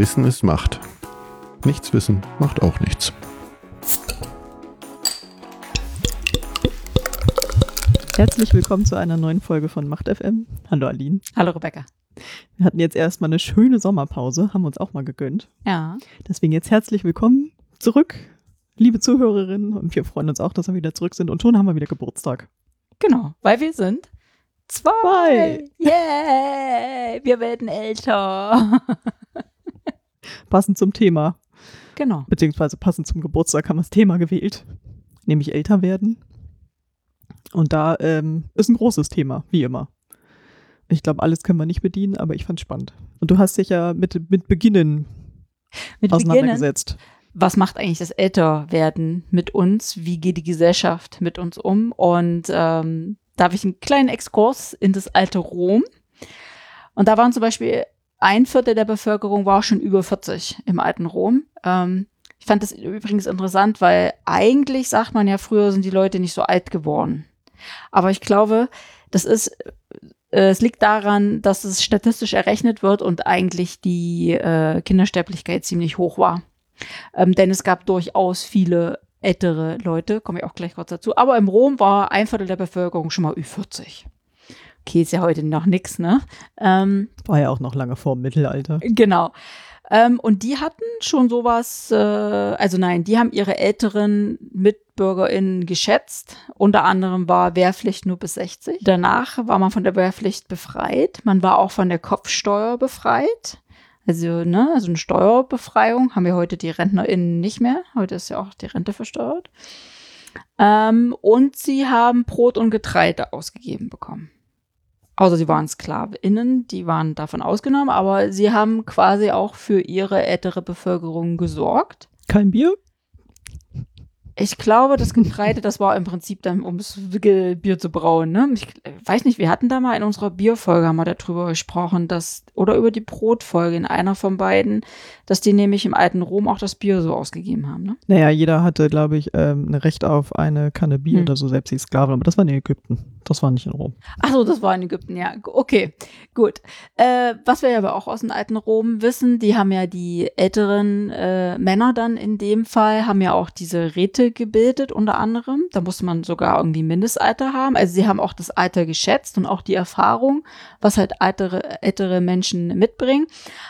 Wissen ist Macht. Nichts wissen macht auch nichts. Herzlich willkommen zu einer neuen Folge von Macht FM. Hallo Aline. Hallo Rebecca. Wir hatten jetzt erstmal eine schöne Sommerpause, haben uns auch mal gegönnt. Ja. Deswegen jetzt herzlich willkommen zurück, liebe Zuhörerinnen. Und wir freuen uns auch, dass wir wieder zurück sind. Und schon haben wir wieder Geburtstag. Genau, weil wir sind zwei. Zwei. Yay! Wir werden älter. Passend zum Thema, genau. beziehungsweise passend zum Geburtstag haben wir das Thema gewählt, nämlich älter werden. Und da ähm, ist ein großes Thema, wie immer. Ich glaube, alles können wir nicht bedienen, aber ich fand spannend. Und du hast dich ja mit, mit Beginnen Mit Beginnen, auseinandergesetzt. was macht eigentlich das Älterwerden mit uns? Wie geht die Gesellschaft mit uns um? Und ähm, da habe ich einen kleinen Exkurs in das alte Rom. Und da waren zum Beispiel ein Viertel der Bevölkerung war schon über 40 im alten Rom. Ähm, ich fand das übrigens interessant, weil eigentlich sagt man ja, früher sind die Leute nicht so alt geworden. Aber ich glaube, das ist, äh, es liegt daran, dass es statistisch errechnet wird und eigentlich die äh, Kindersterblichkeit ziemlich hoch war. Ähm, denn es gab durchaus viele ältere Leute, komme ich auch gleich kurz dazu. Aber im Rom war ein Viertel der Bevölkerung schon mal Ü40. Okay, ist ja heute noch nix, ne? Ähm, War ja auch noch lange vor dem Mittelalter. Genau. Ähm, und die hatten schon sowas, äh, also nein, die haben ihre älteren MitbürgerInnen geschätzt. Unter anderem war Wehrpflicht nur bis 60. Danach war man von der Wehrpflicht befreit. Man war auch von der Kopfsteuer befreit. Also, ne, also eine Steuerbefreiung haben wir heute die RentnerInnen nicht mehr. Heute ist ja auch die Rente versteuert. Ähm, und sie haben Brot und Getreide ausgegeben bekommen. Außer sie waren SklavInnen, die waren davon ausgenommen, aber sie haben quasi auch für ihre ältere Bevölkerung gesorgt. Kein Bier? Ich glaube, das Getreide, das war im Prinzip dann, um das Bier zu brauen. Ne? Ich weiß nicht, wir hatten da mal in unserer Bierfolge haben wir darüber gesprochen, dass, oder über die Brotfolge in einer von beiden, dass die nämlich im alten Rom auch das Bier so ausgegeben haben. Ne? Naja, jeder hatte, glaube ich, ähm, ein Recht auf eine Kanne Bier Hm. oder so, selbst die Sklaven, aber das war in Ägypten. Das war nicht in Rom. Ach so, das war in Ägypten, ja. Okay, gut. Äh, was wir ja aber auch aus dem alten Rom wissen, die haben ja die älteren äh, Männer dann in dem Fall, haben ja auch diese Räte gebildet unter anderem. Da musste man sogar irgendwie Mindestalter haben. Also sie haben auch das Alter geschätzt und auch die Erfahrung, was halt ältere, ältere Menschen mitbringen.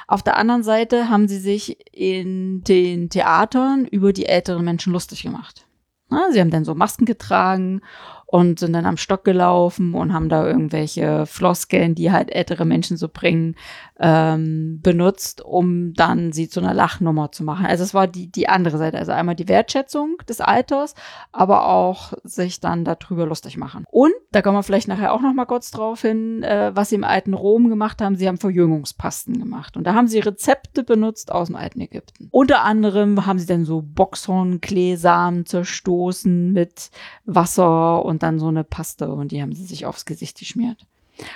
Auf der anderen Seite haben sie sich in den Theatern über die älteren Menschen lustig gemacht. Na, sie haben dann so Masken getragen und sind dann am Stock gelaufen und haben da irgendwelche Floskeln, die halt ältere Menschen so bringen, ähm, benutzt, um dann sie zu einer Lachnummer zu machen. Also es war die, die andere Seite. Also einmal die Wertschätzung des Alters, aber auch sich dann darüber lustig machen. Und, da kommen wir vielleicht nachher auch noch mal kurz drauf hin, äh, was sie im alten Rom gemacht haben. Sie haben Verjüngungspasten gemacht. Und da haben sie Rezepte benutzt aus dem alten Ägypten. Unter anderem haben sie dann so Boxhornkleesamen zerstoßen mit Wasser und dann so eine Paste und die haben sie sich aufs Gesicht geschmiert.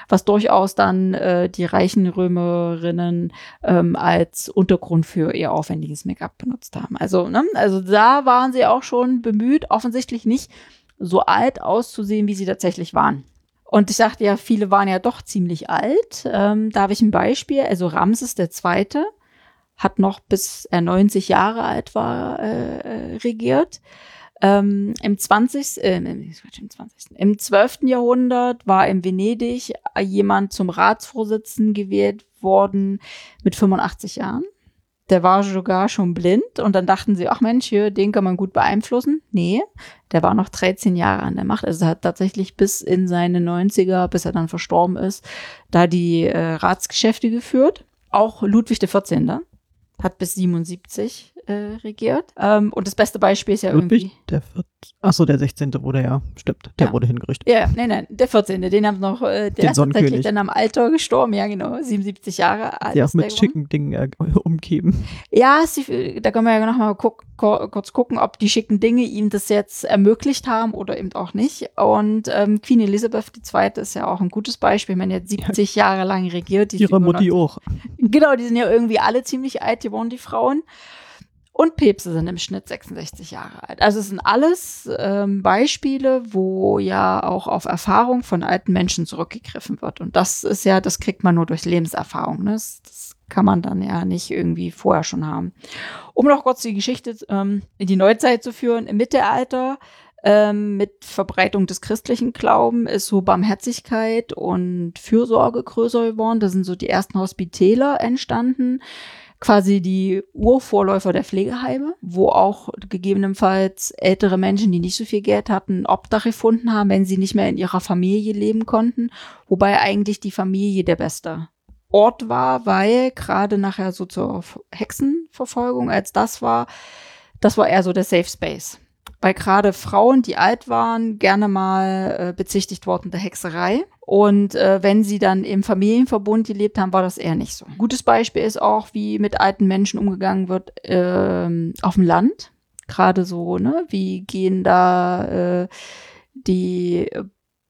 Was durchaus dann äh, die reichen Römerinnen ähm, als Untergrund für ihr aufwendiges Make-up benutzt haben. Also, ne? also da waren sie auch schon bemüht, offensichtlich nicht so alt auszusehen, wie sie tatsächlich waren. Und ich sagte ja, viele waren ja doch ziemlich alt. Ähm, da habe ich ein Beispiel. Also Ramses II. hat noch bis er 90 Jahre alt war äh, äh, regiert. Ähm, Im 20. Äh, im, Quatsch, im 20. Im 12. Jahrhundert war in Venedig jemand zum Ratsvorsitzenden gewählt worden mit 85 Jahren. Der war sogar schon blind und dann dachten sie, ach Mensch, hier, den kann man gut beeinflussen. Nee, der war noch 13 Jahre an der Macht. Also er hat tatsächlich bis in seine 90er, bis er dann verstorben ist, da die äh, Ratsgeschäfte geführt. Auch Ludwig XIV. hat bis 77 äh, regiert. Ähm, und das beste Beispiel ist ja Ludwig, irgendwie. der viert, achso, der 16. wurde ja, stimmt, der Ja. wurde hingerichtet. Ja, nein, nein, der 14. Den haben noch, äh, der Den ist tatsächlich dann am Alter gestorben, ja genau, 77 Jahre alt. Der auch mit schicken Dingen äh, umgeben. Ja, sie, da können wir ja noch mal guck, kurz gucken, ob die schicken Dinge ihm das jetzt ermöglicht haben oder eben auch nicht. Und ähm, Queen Elizabeth II. ist ja auch ein gutes Beispiel. Wenn jetzt 70 Jahre lang regiert, die Ihre Mutti auch. Genau, die sind ja irgendwie alle ziemlich alt geworden, die Frauen. Und Päpste sind im Schnitt 66 Jahre alt. Also es sind alles ähm, Beispiele, wo ja auch auf Erfahrung von alten Menschen zurückgegriffen wird. Und das ist ja, das kriegt man nur durch Lebenserfahrung. Ne? Das, das kann man dann ja nicht irgendwie vorher schon haben. Um noch kurz die Geschichte ähm, in die Neuzeit zu führen, im Mittelalter ähm, mit Verbreitung des christlichen Glauben ist so Barmherzigkeit und Fürsorge größer geworden. Da sind so die ersten Hospitäler entstanden quasi die Urvorläufer der Pflegeheime, wo auch gegebenenfalls ältere Menschen, die nicht so viel Geld hatten, Obdach gefunden haben, wenn sie nicht mehr in ihrer Familie leben konnten. Wobei eigentlich die Familie der beste Ort war, weil gerade nachher so zur Hexenverfolgung, als das war, das war eher so der Safe Space weil gerade Frauen, die alt waren, gerne mal äh, bezichtigt wurden der Hexerei. Und äh, wenn sie dann im Familienverbund gelebt haben, war das eher nicht so. Ein gutes Beispiel ist auch, wie mit alten Menschen umgegangen wird äh, auf dem Land. Gerade so, ne? Wie gehen da äh, die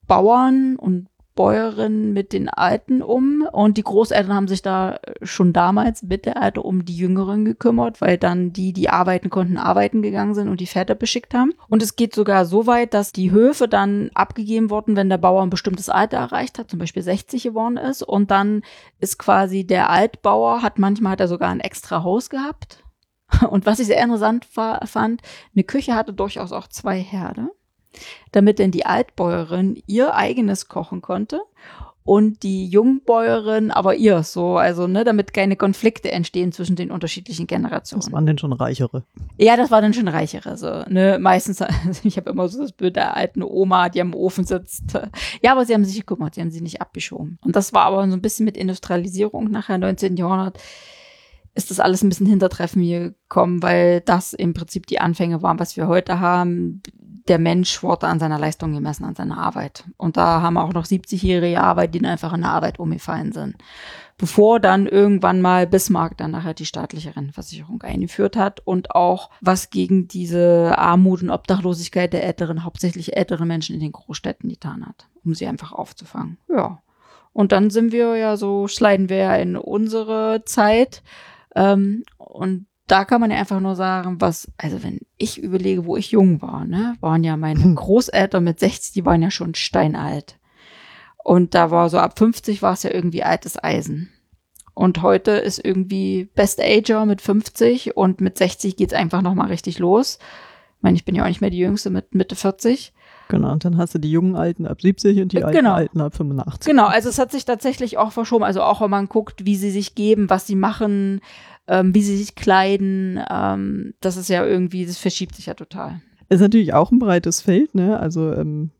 Bauern und Bäuerin mit den Alten um und die Großeltern haben sich da schon damals mit der Alte um die Jüngeren gekümmert, weil dann die, die arbeiten konnten, arbeiten gegangen sind und die Väter beschickt haben. Und es geht sogar so weit, dass die Höfe dann abgegeben wurden, wenn der Bauer ein bestimmtes Alter erreicht hat, zum Beispiel 60 geworden ist und dann ist quasi der Altbauer, hat manchmal hat er sogar ein extra Haus gehabt. Und was ich sehr interessant fand, eine Küche hatte durchaus auch zwei Herde damit denn die Altbäuerin ihr eigenes kochen konnte und die Jungbäuerin aber ihr so, also ne, damit keine Konflikte entstehen zwischen den unterschiedlichen Generationen. Das waren denn schon reichere? Ja, das war dann schon reichere, so ne, meistens. Also ich habe immer so das Bild der alten Oma, die am Ofen sitzt. Ja, aber sie haben sich gekümmert, sie haben sie nicht abgeschoben. Und das war aber so ein bisschen mit Industrialisierung nachher 19. Jahrhundert ist das alles ein bisschen hintertreffen gekommen, weil das im Prinzip die Anfänge waren, was wir heute haben der Mensch wurde an seiner Leistung gemessen, an seiner Arbeit. Und da haben auch noch 70-jährige Arbeit, die einfach in der Arbeit umgefallen sind. Bevor dann irgendwann mal Bismarck dann nachher die staatliche Rentenversicherung eingeführt hat und auch was gegen diese Armut und Obdachlosigkeit der älteren, hauptsächlich älteren Menschen in den Großstädten getan hat, um sie einfach aufzufangen. Ja. Und dann sind wir ja so, sliden wir ja in unsere Zeit. Ähm, und da kann man ja einfach nur sagen, was, also wenn ich überlege, wo ich jung war, ne, waren ja meine hm. Großeltern mit 60, die waren ja schon steinalt. Und da war so ab 50 war es ja irgendwie altes Eisen. Und heute ist irgendwie Best Ager mit 50 und mit 60 geht's einfach nochmal richtig los. Ich meine, ich bin ja auch nicht mehr die Jüngste mit Mitte 40. Genau, und dann hast du die jungen Alten ab 70 und die alten genau. Alten ab 85. Genau, also es hat sich tatsächlich auch verschoben. Also auch wenn man guckt, wie sie sich geben, was sie machen, ähm, wie sie sich kleiden. Ähm, das ist ja irgendwie, das verschiebt sich ja total. Ist natürlich auch ein breites Feld, ne? Also ähm,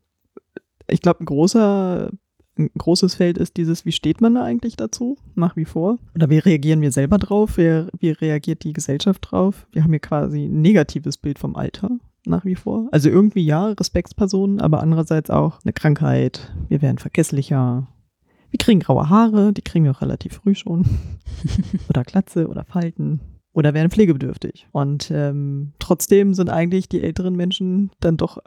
ich glaube, ein großer, ein großes Feld ist dieses, wie steht man da eigentlich dazu, nach wie vor? Oder wie reagieren wir selber drauf? Wie, wie reagiert die Gesellschaft drauf? Wir haben hier quasi ein negatives Bild vom Alter nach wie vor. Also irgendwie ja, Respektspersonen, aber andererseits auch eine Krankheit. Wir werden vergesslicher. Wir kriegen graue Haare, die kriegen wir auch relativ früh schon. oder Glatze oder Falten. Oder werden pflegebedürftig. Und ähm, trotzdem sind eigentlich die älteren Menschen dann doch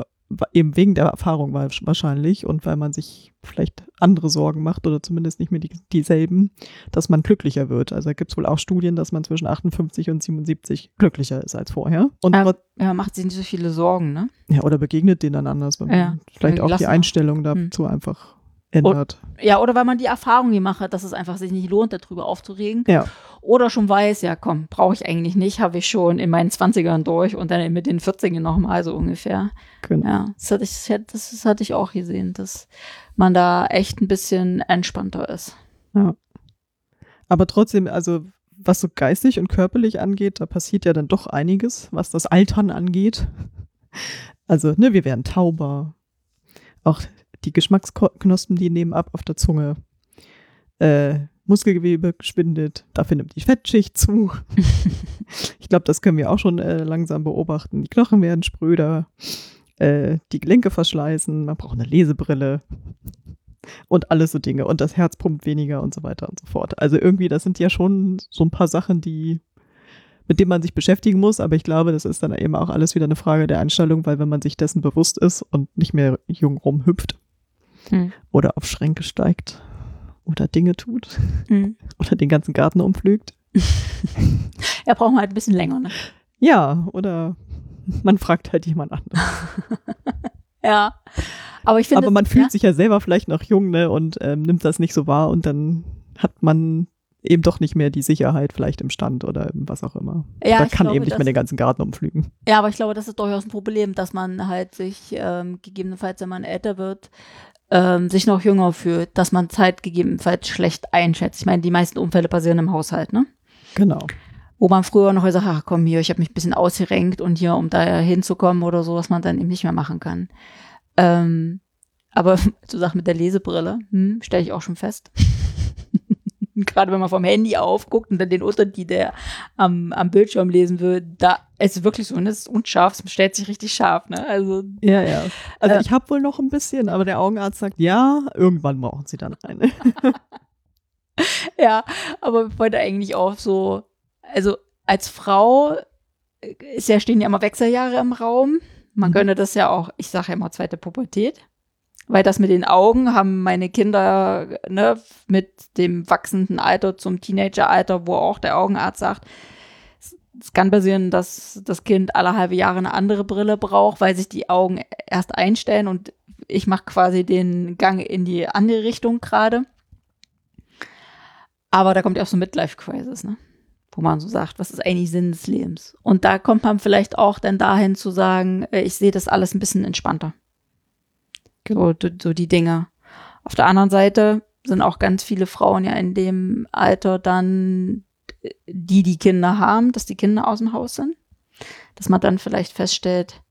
eben wegen der Erfahrung wahrscheinlich und weil man sich vielleicht andere Sorgen macht oder zumindest nicht mehr die, dieselben, dass man glücklicher wird. Also gibt es wohl auch Studien, dass man zwischen 58 und 77 glücklicher ist als vorher. Und ja, ja, macht sich nicht so viele Sorgen, ne? Ja, oder begegnet denen dann anders, ja, vielleicht auch die Einstellung dazu hm. einfach ändert. Und, ja, oder weil man die Erfahrung gemacht hat, dass es einfach sich nicht lohnt, darüber aufzuregen. Ja. Oder schon weiß, ja komm, brauche ich eigentlich nicht, habe ich schon in meinen 20ern durch und dann mit den 40ern nochmal so ungefähr. Genau. Ja, das hatte, ich, das, das hatte ich auch gesehen, dass man da echt ein bisschen entspannter ist. Ja. Aber trotzdem, also was so geistig und körperlich angeht, da passiert ja dann doch einiges, was das Altern angeht. Also, ne, wir werden tauber. Auch die Geschmacksknospen, die nehmen ab auf der Zunge. Äh, Muskelgewebe schwindet, dafür nimmt die Fettschicht zu. ich glaube, das können wir auch schon äh, langsam beobachten. Die Knochen werden spröder, äh, die Gelenke verschleißen, man braucht eine Lesebrille und alles so Dinge. Und das Herz pumpt weniger und so weiter und so fort. Also irgendwie, das sind ja schon so ein paar Sachen, die mit denen man sich beschäftigen muss, aber ich glaube, das ist dann eben auch alles wieder eine Frage der Einstellung, weil wenn man sich dessen bewusst ist und nicht mehr jung rumhüpft, hm. oder auf Schränke steigt oder Dinge tut hm. oder den ganzen Garten umpflügt. ja, braucht halt ein bisschen länger, ne? Ja, oder man fragt halt jemand anderes. ja. Aber ich finde. Aber man fühlt ja? sich ja selber vielleicht noch jung, ne, und ähm, nimmt das nicht so wahr und dann hat man eben doch nicht mehr die Sicherheit vielleicht im Stand oder was auch immer. Ja, Oder ich kann glaube, eben nicht das- mehr den ganzen Garten umflügen. Ja, aber ich glaube, das ist durchaus ein Problem, dass man halt sich ähm, gegebenenfalls, wenn man älter wird, ähm, sich noch jünger fühlt, dass man Zeit gegebenenfalls schlecht einschätzt. Ich meine, die meisten Unfälle passieren im Haushalt, ne? Genau. Wo man früher noch gesagt hat, ach komm hier, ich habe mich ein bisschen ausgerenkt und hier, um da hinzukommen oder so, was man dann eben nicht mehr machen kann. Ähm, aber so Sachen mit der Lesebrille, hm, stelle ich auch schon fest. Gerade wenn man vom Handy aufguckt und dann den Untertitel der am, am Bildschirm lesen will, da ist es wirklich so, und es ist unscharf, es stellt sich richtig scharf, ne? Also, Ja, ja. Also Äh. ich habe wohl noch ein bisschen, aber der Augenarzt sagt, ja, irgendwann brauchen sie dann eine. ja, aber ich wollte eigentlich auch so, also als Frau äh, ist ja, stehen ja immer Wechseljahre im Raum. Man Mhm. könnte das ja auch, ich sage ja immer zweite Pubertät. Weil das mit den Augen haben meine Kinder ne, mit dem wachsenden Alter zum Teenageralter, wo auch der Augenarzt sagt, es- kann passieren, dass das Kind alle halbe Jahre eine andere Brille braucht, weil sich die Augen erst einstellen und ich mache quasi den Gang in die andere Richtung gerade. Aber da kommt ja auch so Midlife-Crisis, ne? Wo man so sagt, was ist eigentlich Sinn des Lebens? Und da kommt man vielleicht auch dann dahin zu sagen, äh, ich sehe das alles ein bisschen entspannter. So, so so die Dinge. Auf der anderen Seite sind auch ganz viele Frauen ja in dem Alter dann, äh, die die Kinder haben, dass die Kinder aus dem Haus sind. Dass man dann vielleicht feststellt,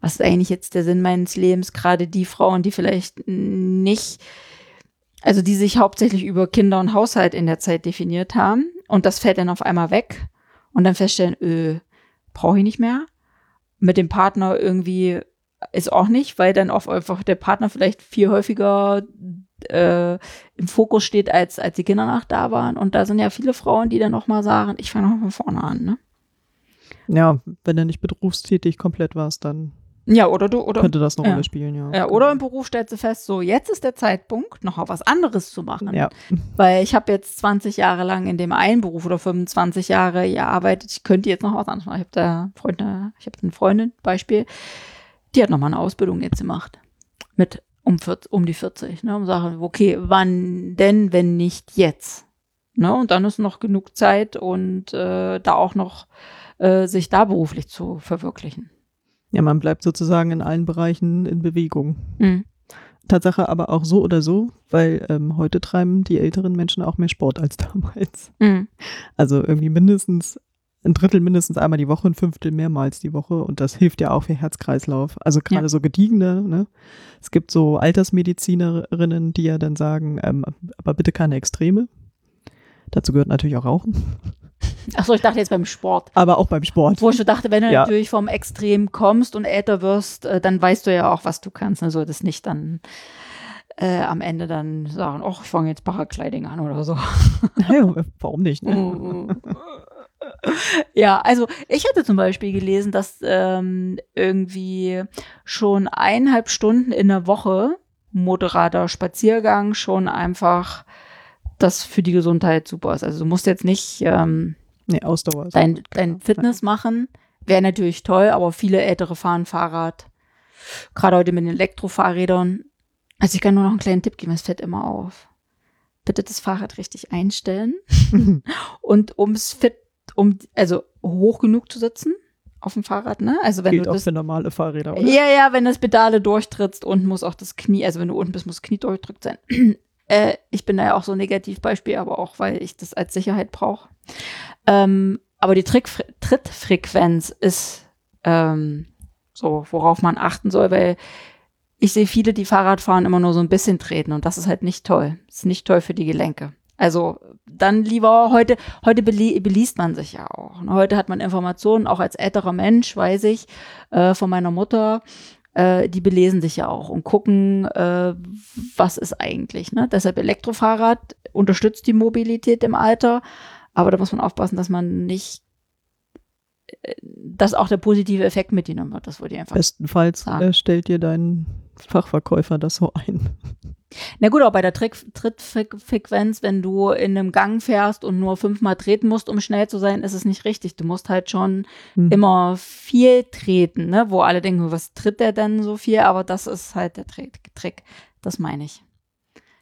was ist eigentlich jetzt der Sinn meines Lebens? Gerade die Frauen, die vielleicht nicht, also die sich hauptsächlich über Kinder und Haushalt in der Zeit definiert haben und das fällt dann auf einmal weg und dann feststellen, öh, brauche ich nicht mehr. Mit dem Partner irgendwie ist auch nicht, weil dann auch einfach der Partner vielleicht viel häufiger äh, im Fokus steht, als, als die Kinder nach da waren. Und da sind ja viele Frauen, die dann auch mal sagen, ich fange noch von vorne an, ne? Ja, wenn er nicht berufstätig komplett warst, dann Ja, oder du, oder könnte das eine ja. Rolle spielen, ja. Ja, oder im Beruf stellst du fest, so jetzt ist der Zeitpunkt, noch was anderes zu machen. Ja. Weil ich habe jetzt 20 Jahre lang in dem einen Beruf oder 25 Jahre gearbeitet. Ich könnte jetzt noch was anderes machen. Ich habe da Freunde, ich habe eine Freundin, Beispiel, die hat nochmal eine Ausbildung jetzt gemacht. Mit um, 40, um die 40. Ne? Und sagen, okay, wann denn, wenn nicht jetzt? Ne? Und dann ist noch genug Zeit und äh, da auch noch äh, sich da beruflich zu verwirklichen. ja, man bleibt sozusagen in allen Bereichen in Bewegung. Mhm. Tatsache aber auch so oder so, weil ähm, heute treiben die älteren Menschen auch mehr Sport als damals. Mhm. Also irgendwie mindestens ein Drittel mindestens einmal die Woche, ein Fünftel mehrmals die Woche und das hilft ja auch für Herz-Kreislauf. Also gerade Ja. so gediegene, ne? Es gibt so Altersmedizinerinnen, die ja dann sagen, ähm, aber bitte keine Extreme. Dazu gehört natürlich auch Rauchen, Achso, ich dachte jetzt beim Sport. aber auch beim Sport. Wo ich dachte, wenn du Ja. natürlich vom Extrem kommst und älter wirst, äh, dann weißt du ja auch, was du kannst. Also das nicht dann äh, am Ende dann sagen, ach, ich fange jetzt Paragliding an oder so. Naja, warum nicht? Ne? Ja, also ich hatte zum Beispiel gelesen, dass ähm, irgendwie schon eineinhalb Stunden in der Woche moderater Spaziergang schon einfach das für die Gesundheit super ist. Also du musst jetzt nicht ähm, Nee, Ausdauer. dein, dein. Fitness machen. Wäre natürlich toll, aber viele Ältere fahren Fahrrad. Gerade heute mit den Elektrofahrrädern. Also ich kann nur noch einen kleinen Tipp geben, es fällt immer auf. Bitte das Fahrrad richtig einstellen und ums fit, um, also hoch genug zu sitzen auf dem Fahrrad, ne? Also wenn Gilt du auch das, für normale Fahrräder, oder? ja, ja, wenn das Pedale durchtrittst, unten muss auch das Knie, also wenn du unten bist, muss das Knie durchdrückt sein. äh, ich bin da ja auch so ein Negativbeispiel, aber auch, weil ich das als Sicherheit brauche. Ähm, aber die Trick Trittfrequenz ist ähm, so, worauf man achten soll, weil ich sehe viele, die Fahrrad fahren, immer nur so ein bisschen treten und das ist halt nicht toll. Das ist nicht toll für die Gelenke. Also dann lieber heute, heute belie beliest man sich ja auch. Und heute hat man Informationen, auch als älterer Mensch, weiß ich, äh, von meiner Mutter, äh, die belesen sich ja auch und gucken, äh, was ist eigentlich. Ne? Deshalb Elektrofahrrad unterstützt die Mobilität im Alter, aber da muss man aufpassen, dass man nicht, äh, dass auch der positive Effekt mitgenommen wird. Das würde ich einfach Bestenfalls sagen. äh, stellt dir dein Fachverkäufer das so ein. Na gut, auch bei der Trittfrequenz, wenn du in einem Gang fährst und nur fünfmal treten musst, um schnell zu sein, ist es nicht richtig. Du musst halt schon Hm. immer viel treten, ne? wo alle denken, was tritt der denn so viel? Aber das ist halt der Trick. Trick. Das meine ich.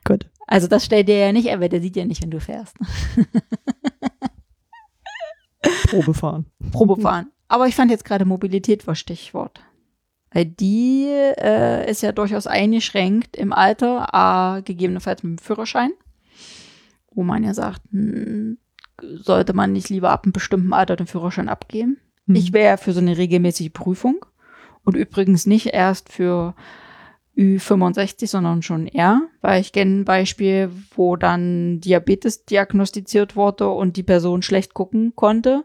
Gut. Also das stellt dir ja nicht, aber der sieht ja nicht, wenn du fährst. Probe fahren. Probe fahren. Aber ich fand jetzt gerade Mobilität war Stichwort. Weil die äh, ist ja durchaus eingeschränkt im Alter, äh, gegebenenfalls mit dem Führerschein, wo man ja sagt, hm, sollte man nicht lieber ab einem bestimmten Alter den Führerschein abgeben. Mhm. Ich wäre für so eine regelmäßige Prüfung und übrigens nicht erst für Ü65, sondern schon eher, weil ich kenne ein Beispiel, wo dann Diabetes diagnostiziert wurde und die Person schlecht gucken konnte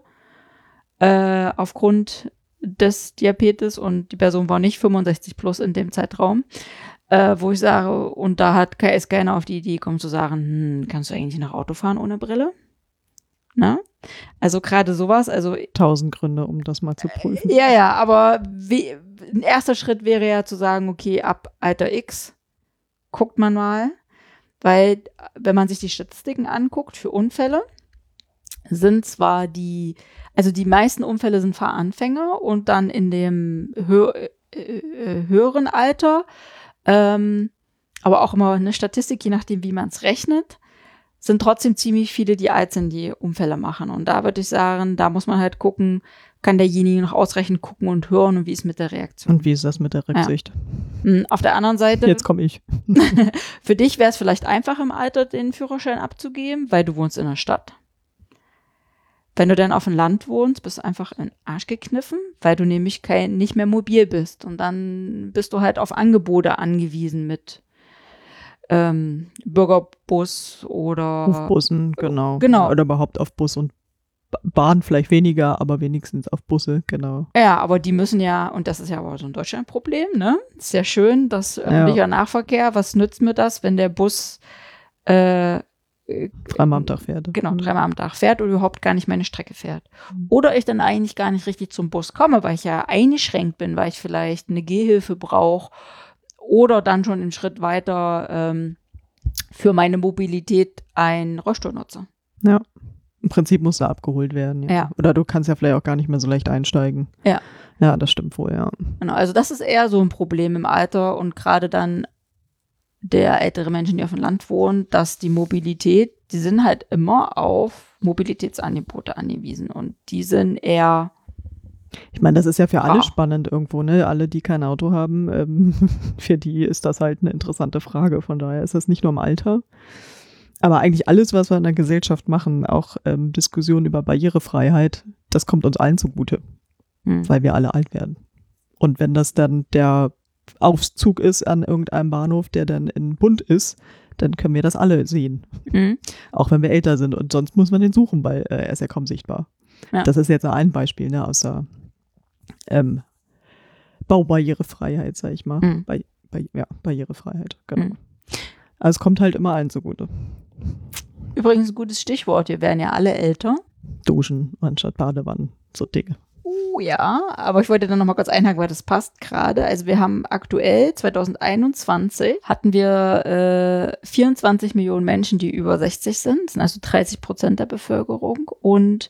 äh, aufgrund des Diabetes und die Person war nicht 65 plus in dem Zeitraum, äh, wo ich sage, und da hat ist keiner auf die Idee gekommen zu sagen, hm, kannst du eigentlich noch Auto fahren ohne Brille? Na? Also gerade sowas, also Tausend Gründe, um das mal zu prüfen. ja, ja, aber wie, ein erster Schritt wäre ja zu sagen, okay, ab Alter X guckt man mal, weil wenn man sich die Statistiken anguckt für Unfälle, sind zwar die, also die meisten Unfälle sind Fahranfänger und dann in dem hö äh, äh, höheren Alter, ähm, aber auch immer eine Statistik, je nachdem, wie man es rechnet, sind trotzdem ziemlich viele, die alt sind, die Unfälle machen. Und da würde ich sagen, da muss man halt gucken, kann derjenige noch ausreichend gucken und hören und wie ist mit der Reaktion. Und wie ist das mit der Rücksicht? Hm, Auf der anderen Seite, Jetzt komme ich. für dich wäre es vielleicht einfach im Alter, den Führerschein abzugeben, weil du wohnst in der Stadt. Wenn du dann auf dem Land wohnst, bist du einfach in den Arsch gekniffen, weil du nämlich kein, nicht mehr mobil bist. Und dann bist du halt auf Angebote angewiesen mit ähm, Bürgerbus oder Auf genau. Genau. Oder überhaupt auf Bus und Ba- Bahn vielleicht weniger, aber wenigstens auf Busse, genau. Ja, aber die müssen ja, und das ist ja aber so ein Deutschlandproblem, ne? Ist ja schön, dass öffentlicher Nahverkehr, was nützt mir das, wenn der Bus äh, Dreimal am Tag fährt. genau, dreimal am Tag fährt oder überhaupt gar nicht meine Strecke fährt. Mhm. Oder ich dann eigentlich gar nicht richtig zum Bus komme, weil ich ja eingeschränkt bin, weil ich vielleicht eine Gehhilfe brauche oder dann schon einen Schritt weiter ähm, für meine Mobilität einen Rollstuhl nutze. Ja. Im Prinzip musst du abgeholt werden. Ja. Ja. Oder du kannst ja vielleicht auch gar nicht mehr so leicht einsteigen. Ja. Ja, das stimmt wohl, ja. Genau, also das ist eher so ein Problem im Alter und gerade dann der ältere Menschen, die auf dem Land wohnen, dass die Mobilität, die sind halt immer auf Mobilitätsangebote angewiesen und die sind eher, Ich meine, das ist ja für alle Ah. spannend irgendwo, ne? Alle, die kein Auto haben, ähm, für die ist das halt eine interessante Frage. Von daher ist das nicht nur im Alter. Aber eigentlich alles, was wir in der Gesellschaft machen, auch ähm, Diskussionen über Barrierefreiheit, das kommt uns allen zugute, hm, weil wir alle alt werden. Und wenn das dann der Aufzug ist an irgendeinem Bahnhof, der dann in bunt ist, dann können wir das alle sehen. hm, Auch wenn wir älter sind. Und sonst muss man den suchen, weil äh, er ist ja kaum sichtbar. Ja. Das ist jetzt ein Beispiel ne, aus der ähm, Baubarrierefreiheit, sag ich mal. Mhm. Bei, bei, ja, Barrierefreiheit, genau. Mhm. Also es kommt halt immer allen zugute. Übrigens ein gutes Stichwort, wir werden ja alle älter. Duschen anstatt Badewannen, so Dinge. Ja, aber ich wollte dann noch mal kurz einhaken, weil das passt gerade. Also wir haben aktuell 2021 hatten wir äh, 24 Millionen Menschen, die über 60 sind, sind also 30 Prozent der Bevölkerung und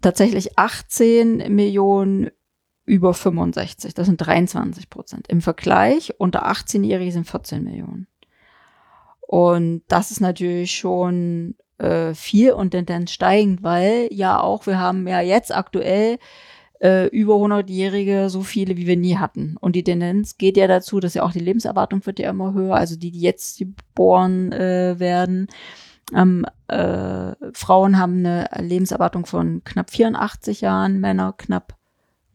tatsächlich 18 Millionen über 65, das sind 23 Prozent. Im Vergleich unter 18-Jährige sind 14 Millionen. Und das ist natürlich schon äh, viel und Tendenz steigend, weil ja auch, wir haben ja jetzt aktuell äh, über 100-Jährige so viele, wie wir nie hatten. Und die Tendenz geht ja dazu, dass ja auch die Lebenserwartung wird ja immer höher, also die, die jetzt geboren äh, werden. Ähm, äh, Frauen haben eine Lebenserwartung von knapp 84 Jahren, Männer knapp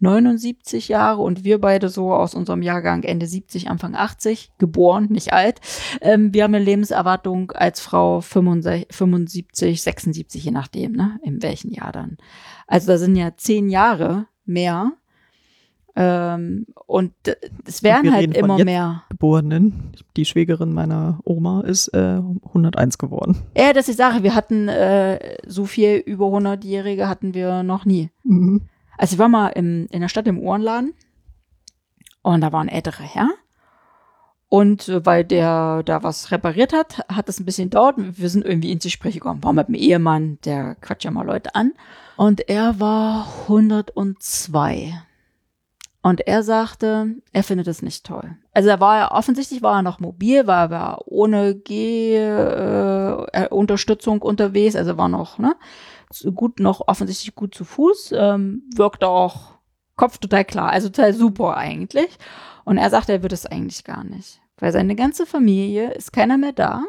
79 Jahre und wir beide so aus unserem Jahrgang Ende 70, Anfang 80, geboren, nicht alt. Ähm, wir haben eine Lebenserwartung als Frau 65, 75, 76, je nachdem, ne, in welchem Jahr dann. Also da sind ja zehn Jahre mehr. Ähm, und es werden halt immer mehr. Geborenen, die Schwägerin meiner Oma ist äh, 101 geworden. Ja, das ist die Sache. Wir hatten äh, so viel über 100-Jährige hatten wir noch nie. Mhm. Also ich war mal im, in der Stadt im Uhrenladen und da war ein älterer Herr. Und äh, weil der da was repariert hat, hat es ein bisschen dauert. Wir sind irgendwie ins Gespräch gekommen. War mit dem Ehemann, der quatscht ja mal Leute an. Und er war 102. Und er sagte, er findet es nicht toll. Also er war ja offensichtlich war er noch mobil, war aber ohne Geh-Unterstützung äh, unterwegs, also war noch ne, gut noch offensichtlich gut zu Fuß, ähm, wirkte auch Kopf total klar, also total super eigentlich. Und er sagte, er würde es eigentlich gar nicht, weil seine ganze Familie ist keiner mehr da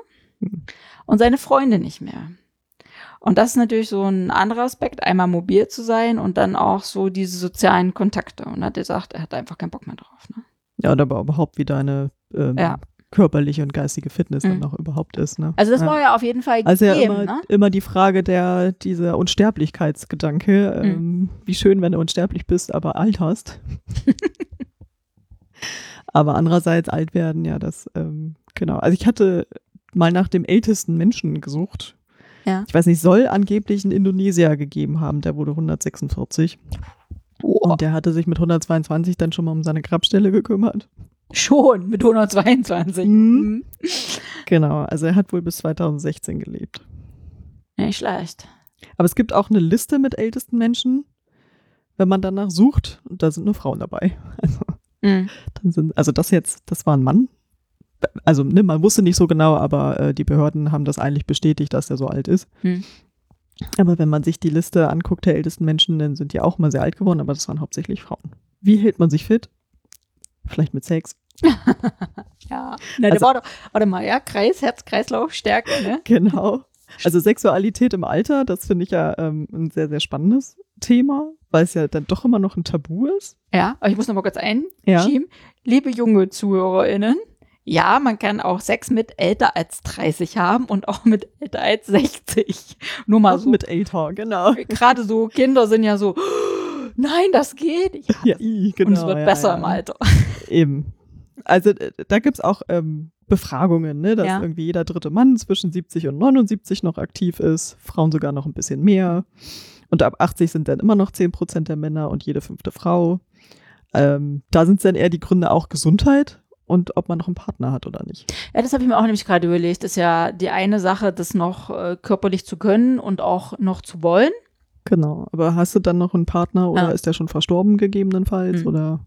und seine Freunde nicht mehr. Und das ist natürlich so ein anderer Aspekt, einmal mobil zu sein und dann auch so diese sozialen Kontakte. Und hat gesagt, er hat einfach keinen Bock mehr drauf. Ne? Ja, und aber überhaupt wie deine ähm, Ja. körperliche und geistige Fitness dann Mhm. noch überhaupt ist. Ne? Also das ja. war ja auf jeden Fall Also ja gegeben, immer, ne? immer die Frage der, dieser Unsterblichkeitsgedanke. Mhm. Ähm, wie schön, wenn du unsterblich bist, aber alt hast. aber andererseits alt werden, ja, das, ähm, genau. Also ich hatte mal nach dem ältesten Menschen gesucht. Ja. Ich weiß nicht, soll angeblich einen Indonesier gegeben haben, der wurde 146. Oh, Und der hatte sich mit 122 dann schon mal um seine Grabstelle gekümmert. schon mit 122. Mhm. Mhm. Genau, also er hat wohl bis 2016 gelebt. Nicht schlecht. Aber es gibt auch eine Liste mit ältesten Menschen, wenn man danach sucht. Und da sind nur Frauen dabei. Also, Mhm. dann sind, also das jetzt, das war ein Mann. Also ne, man wusste nicht so genau, aber äh, die Behörden haben das eigentlich bestätigt, dass er so alt ist. Hm. Aber wenn man sich die Liste anguckt der ältesten Menschen, dann sind die auch mal sehr alt geworden, aber das waren hauptsächlich Frauen. Wie hält man sich fit? Vielleicht mit Sex. Ja. Na, Also- war doch, warte mal, ja, Kreis, Herz, Kreislauf, Stärke, ne? Genau. Also Sexualität im Alter, das finde ich ja ähm, ein sehr, sehr spannendes Thema, weil es ja dann doch immer noch ein Tabu ist. Ja, aber ich muss noch mal kurz einschieben. Ja. Liebe junge ZuhörerInnen, ja, man kann auch Sex mit älter als 30 haben und auch mit älter als 60. Nur mal so. mit älter, genau. Gerade so Kinder sind ja so, nein, das geht. Ja, Ja, genau. und es wird ja, besser ja. im Alter. Eben. Also äh, da gibt's auch ähm, Befragungen, ne, dass Ja. irgendwie jeder dritte Mann zwischen 70 und 79 noch aktiv ist, Frauen sogar noch ein bisschen mehr. Und ab 80 sind dann immer noch 10 Prozent der Männer und jede fünfte Frau. Ähm, da sind dann eher die Gründe auch Gesundheit und ob man noch einen Partner hat oder nicht. Ja, das habe ich mir auch nämlich gerade überlegt. Ist ja die eine Sache, das noch äh, körperlich zu können und auch noch zu wollen. Genau. Aber hast du dann noch einen Partner oder Ja. ist der schon verstorben gegebenenfalls Mhm. oder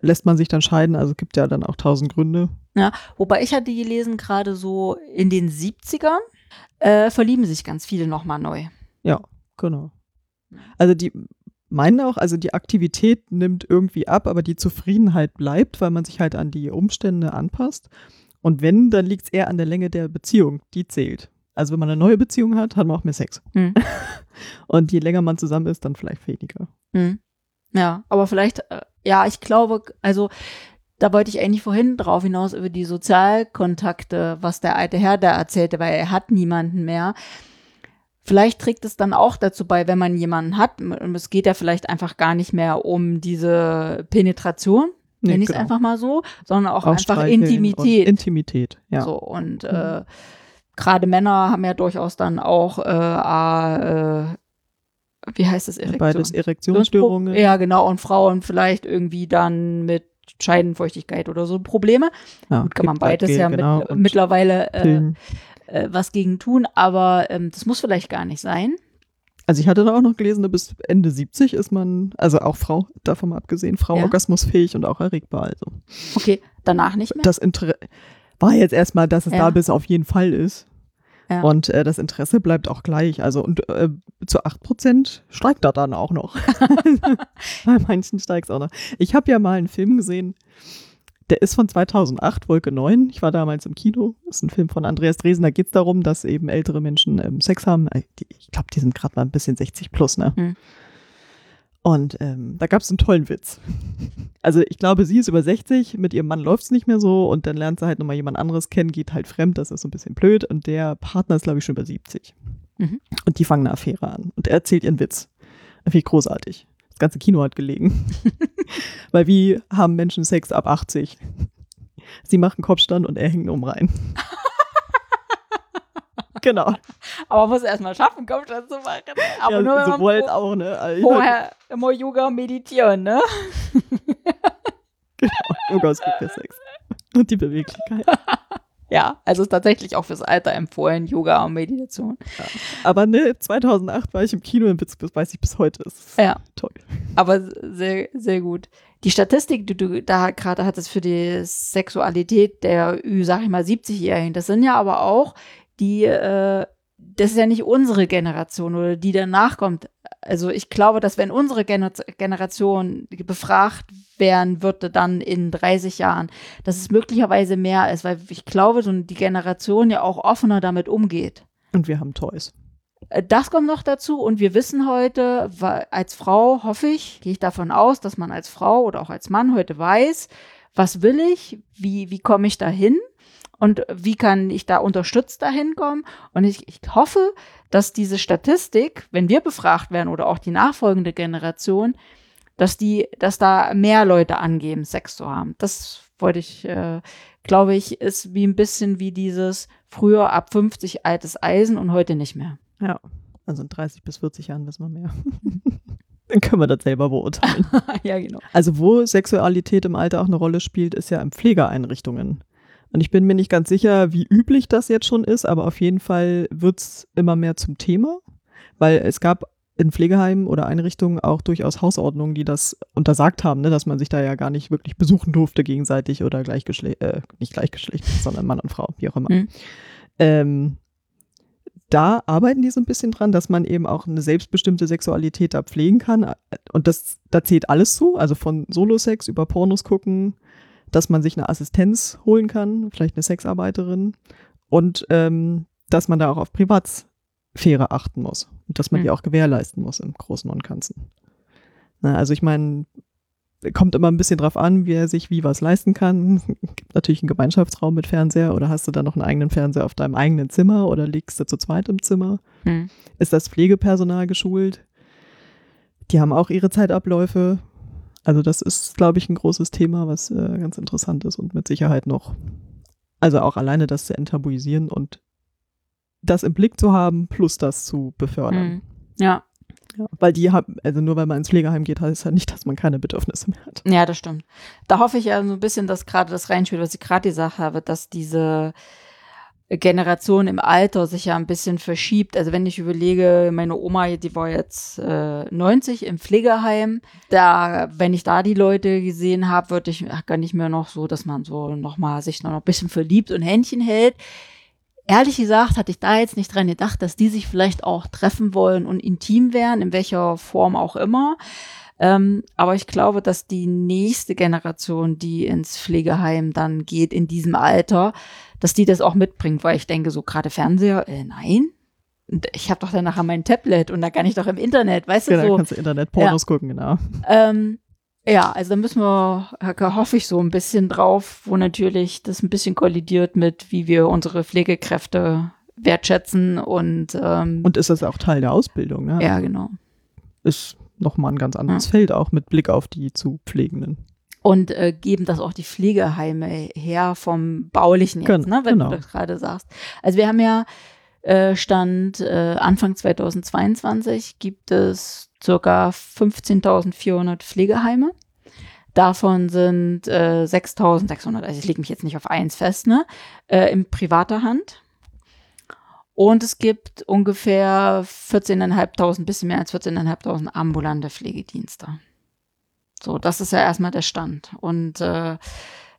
lässt man sich dann scheiden? Also es gibt ja dann auch tausend Gründe. Wobei ich hatte gelesen, gerade so in den 70ern äh, verlieben sich ganz viele nochmal neu. Ja, genau. Also die meinen auch, also die Aktivität nimmt irgendwie ab, aber die Zufriedenheit bleibt, weil man sich halt an die Umstände anpasst. Und wenn, dann liegt es eher an der Länge der Beziehung, die zählt. Also wenn man eine neue Beziehung hat, hat man auch mehr Sex. Mhm. Und je länger man zusammen ist, dann vielleicht weniger. Hm. Ja, aber vielleicht, äh, ja, ich glaube, also da wollte ich eigentlich vorhin drauf hinaus über die Sozialkontakte, was der alte Herr da erzählte, weil er hat niemanden mehr. Vielleicht trägt es dann auch dazu bei, wenn man jemanden hat, und es geht ja vielleicht einfach gar nicht mehr um diese Penetration, Nee, nenne ich es genau. einfach mal so, sondern auch, einfach streicheln Intimität. Intimität, ja. So, und Mhm. äh, gerade Männer haben ja durchaus dann auch äh, äh, wie heißt das Erektion? Beides Erektionsstörungen. Ja, genau. Und Frauen vielleicht irgendwie dann mit Scheidenfeuchtigkeit oder so Probleme. ja, Gut, kann man beides ja genau, mit, mittlerweile äh. Äh, was gegen tun, aber ähm, das muss vielleicht gar nicht sein. Also ich hatte da auch noch gelesen, bis Ende 70 ist man, also auch Frau, davon mal abgesehen, Frau Ja. orgasmusfähig und auch erregbar. Also Okay, danach nicht mehr. das Interesse war jetzt erstmal, dass es Ja. da bis auf jeden Fall ist. Ja. Und äh, das Interesse bleibt auch gleich. Also und äh, zu 8% steigt da dann auch noch. Bei manchen steigt es auch noch. Ich habe ja mal einen Film gesehen, der ist von 2008, Wolke 9. Ich war damals im Kino. Das ist ein Film von Andreas Dresen. Da geht es darum, dass eben ältere Menschen ähm, Sex haben. Äh, ich glaube, die sind gerade mal ein bisschen 60 plus, ne? Hm. Und ähm, da gab es einen tollen Witz. Also ich glaube, sie ist über 60, mit ihrem Mann läuft es nicht mehr so und dann lernt sie halt nochmal jemand anderes kennen, geht halt fremd, das ist so ein bisschen blöd und der Partner ist, glaube ich, schon über 70. Mhm. Und die fangen eine Affäre an und er erzählt ihren Witz. Finde ich großartig. Das ganze Kino hat gelegen. Weil wie haben Menschen Sex ab 80? Sie machen Kopfstand und er hängt um rein. genau. Aber man muss erstmal schaffen, Kopfstand zu machen. Aber ja, nur wenn sowohl als man auch, ne? Also, vorher immer Yoga meditieren, ne? Genau. Gott, es gibt ja Sex. Und die Beweglichkeit. Ja, also tatsächlich auch fürs Alter empfohlen, Yoga und Meditation. Aber ne, 2008 war ich im Kino und das weiß ich bis heute. Ist Ja. toll. Aber sehr, sehr gut. Die Statistik, die du da gerade hattest für die Sexualität der, sag ich mal, 70-Jährigen, das sind ja aber auch die, äh, das ist ja nicht unsere Generation oder die danach kommt. Also ich glaube, dass wenn unsere Gener Generation befragt werden würde, dann in 30 Jahren, dass es möglicherweise mehr ist, weil ich glaube, so die Generation ja auch offener damit umgeht. Und wir haben Toys. Äh, Das kommt noch dazu und wir wissen heute, als Frau hoffe ich, gehe ich davon aus, dass man als Frau oder auch als Mann heute weiß, was will ich, wie, wie komme ich dahin und wie kann ich da unterstützt dahin kommen. Und ich, ich hoffe, dass diese Statistik, wenn wir befragt werden oder auch die nachfolgende Generation, dass die, dass da mehr Leute angeben, Sex zu haben. Das wollte ich, äh, glaube ich, ist wie ein bisschen wie dieses früher ab 50 altes Eisen und heute nicht mehr. Ja. Also in 30 bis 40 Jahren wissen wir mehr. Dann können wir das selber beurteilen. ja, genau. Also wo Sexualität im Alter auch eine Rolle spielt, ist ja in Pflegeeinrichtungen. Und ich bin mir nicht ganz sicher, wie üblich das jetzt schon ist, aber auf jeden Fall wird's immer mehr zum Thema, weil es gab in Pflegeheimen oder Einrichtungen auch durchaus Hausordnungen, die das untersagt haben, ne, dass man sich da ja gar nicht wirklich besuchen durfte gegenseitig oder gleichgeschlecht, äh, nicht gleichgeschlechtlich, sondern Mann und Frau, wie auch immer. Mhm. Ähm, da arbeiten die so ein bisschen dran, dass man eben auch eine selbstbestimmte Sexualität da pflegen kann. Und das, da zählt alles zu, also von Solosex über Pornos gucken, dass man sich eine Assistenz holen kann, vielleicht eine Sexarbeiterin und ähm, dass man da auch auf Privatsphäre achten muss und dass man Mhm. die auch gewährleisten muss im Großen und Ganzen. Na, also ich meine, kommt immer ein bisschen drauf an, wer sich wie was leisten kann. Gibt natürlich einen Gemeinschaftsraum mit Fernseher oder hast du dann noch einen eigenen Fernseher auf deinem eigenen Zimmer oder liegst du zu zweit im Zimmer? Hm. Ist das Pflegepersonal geschult? Die haben auch ihre Zeitabläufe. Also das ist, glaube ich, ein großes Thema, was äh, ganz interessant ist und mit Sicherheit noch. Also auch alleine das zu enttabuisieren und das im Blick zu haben, plus das zu befördern. Hm. Ja, Ja, weil die haben, also nur weil man ins Pflegeheim geht, heißt ja nicht, dass man keine Bedürfnisse mehr hat. ja, das stimmt. Da hoffe ich ja so ein bisschen, dass gerade das reinspielt, was ich gerade gesagt habe, dass diese Generation im Alter sich ja ein bisschen verschiebt. Also wenn ich überlege, meine Oma, die war jetzt äh, 90 im Pflegeheim. Da, wenn ich da die Leute gesehen habe, würde ich gar nicht mehr noch so, dass man so noch mal sich noch ein bisschen verliebt und Händchen hält. Ehrlich gesagt hatte ich da jetzt nicht dran gedacht, dass die sich vielleicht auch treffen wollen und intim wären, in welcher Form auch immer. Ähm, aber ich glaube, dass die nächste Generation, die ins Pflegeheim dann geht in diesem Alter, dass die das auch mitbringt, weil ich denke, so gerade Fernseher, äh, nein. Ich habe doch dann nachher mein Tablet und da kann ich doch im Internet, weißt du, Genau, so. kannst du Internet-Pornos gucken, genau. Ähm, ja, also da müssen wir, da hoffe ich so ein bisschen drauf, wo natürlich das ein bisschen kollidiert mit, wie wir unsere Pflegekräfte wertschätzen und, ähm, Und ist das auch Teil der Ausbildung, ne? ja, genau. Ist nochmal ein ganz anderes Feld, auch mit Blick auf die zu Pflegenden. Und äh, geben das auch die Pflegeheime her vom Baulichen jetzt, Gen- ne, wenn genau. du das gerade sagst. Also wir haben ja äh, Stand äh, Anfang 2022 gibt es circa 15.400 Pflegeheime. Davon sind äh, 6.600, also ich lege mich jetzt nicht auf eins fest, ne, äh, in privater Hand. Und es gibt ungefähr 14.500, bisschen mehr als 14.500 ambulante Pflegedienste. So, das ist ja erstmal der Stand. Und äh,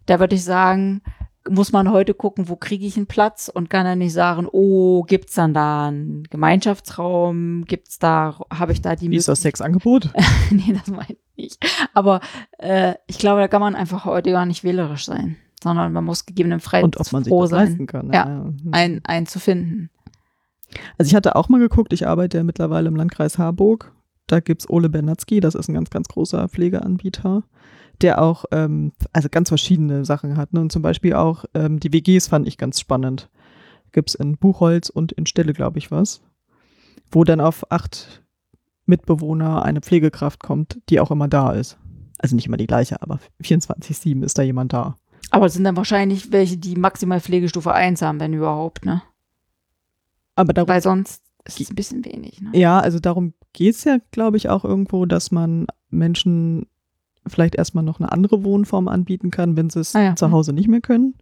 da würde ich sagen, muss man heute gucken, wo kriege ich einen Platz und kann dann nicht sagen, oh, gibt's dann da einen Gemeinschaftsraum, gibt's da, habe ich da die Wie ist das Sexangebot? nee, das meine ich nicht. Aber äh, ich glaube, da kann man einfach heute gar nicht wählerisch sein, sondern man muss gegebenenfalls Und ob man sich froh das sein, leisten kann. Ja. ein, einen zu finden. Also ich hatte auch mal geguckt, ich arbeite ja mittlerweile im Landkreis Harburg. Da gibt's Ole Bernatzky, das ist ein ganz, ganz großer Pflegeanbieter, der auch ähm, also ganz verschiedene Sachen hat. Ne? Und zum Beispiel auch ähm, die WGs fand ich ganz spannend. Gibt's in Buchholz und in Stelle, glaube ich, was. Wo dann auf acht Mitbewohner eine Pflegekraft kommt, die auch immer da ist. Also nicht immer die gleiche, aber 24-7 ist da jemand da. Aber es sind dann wahrscheinlich welche, die maximal Pflegestufe 1 haben, wenn überhaupt, ne? Aber darum Weil sonst ist es ein bisschen wenig, ne? Ja, also darum geht's ja, glaube ich, auch irgendwo, dass man Menschen vielleicht erstmal noch eine andere Wohnform anbieten kann, wenn sie es Ah ja. zu Hause nicht mehr können.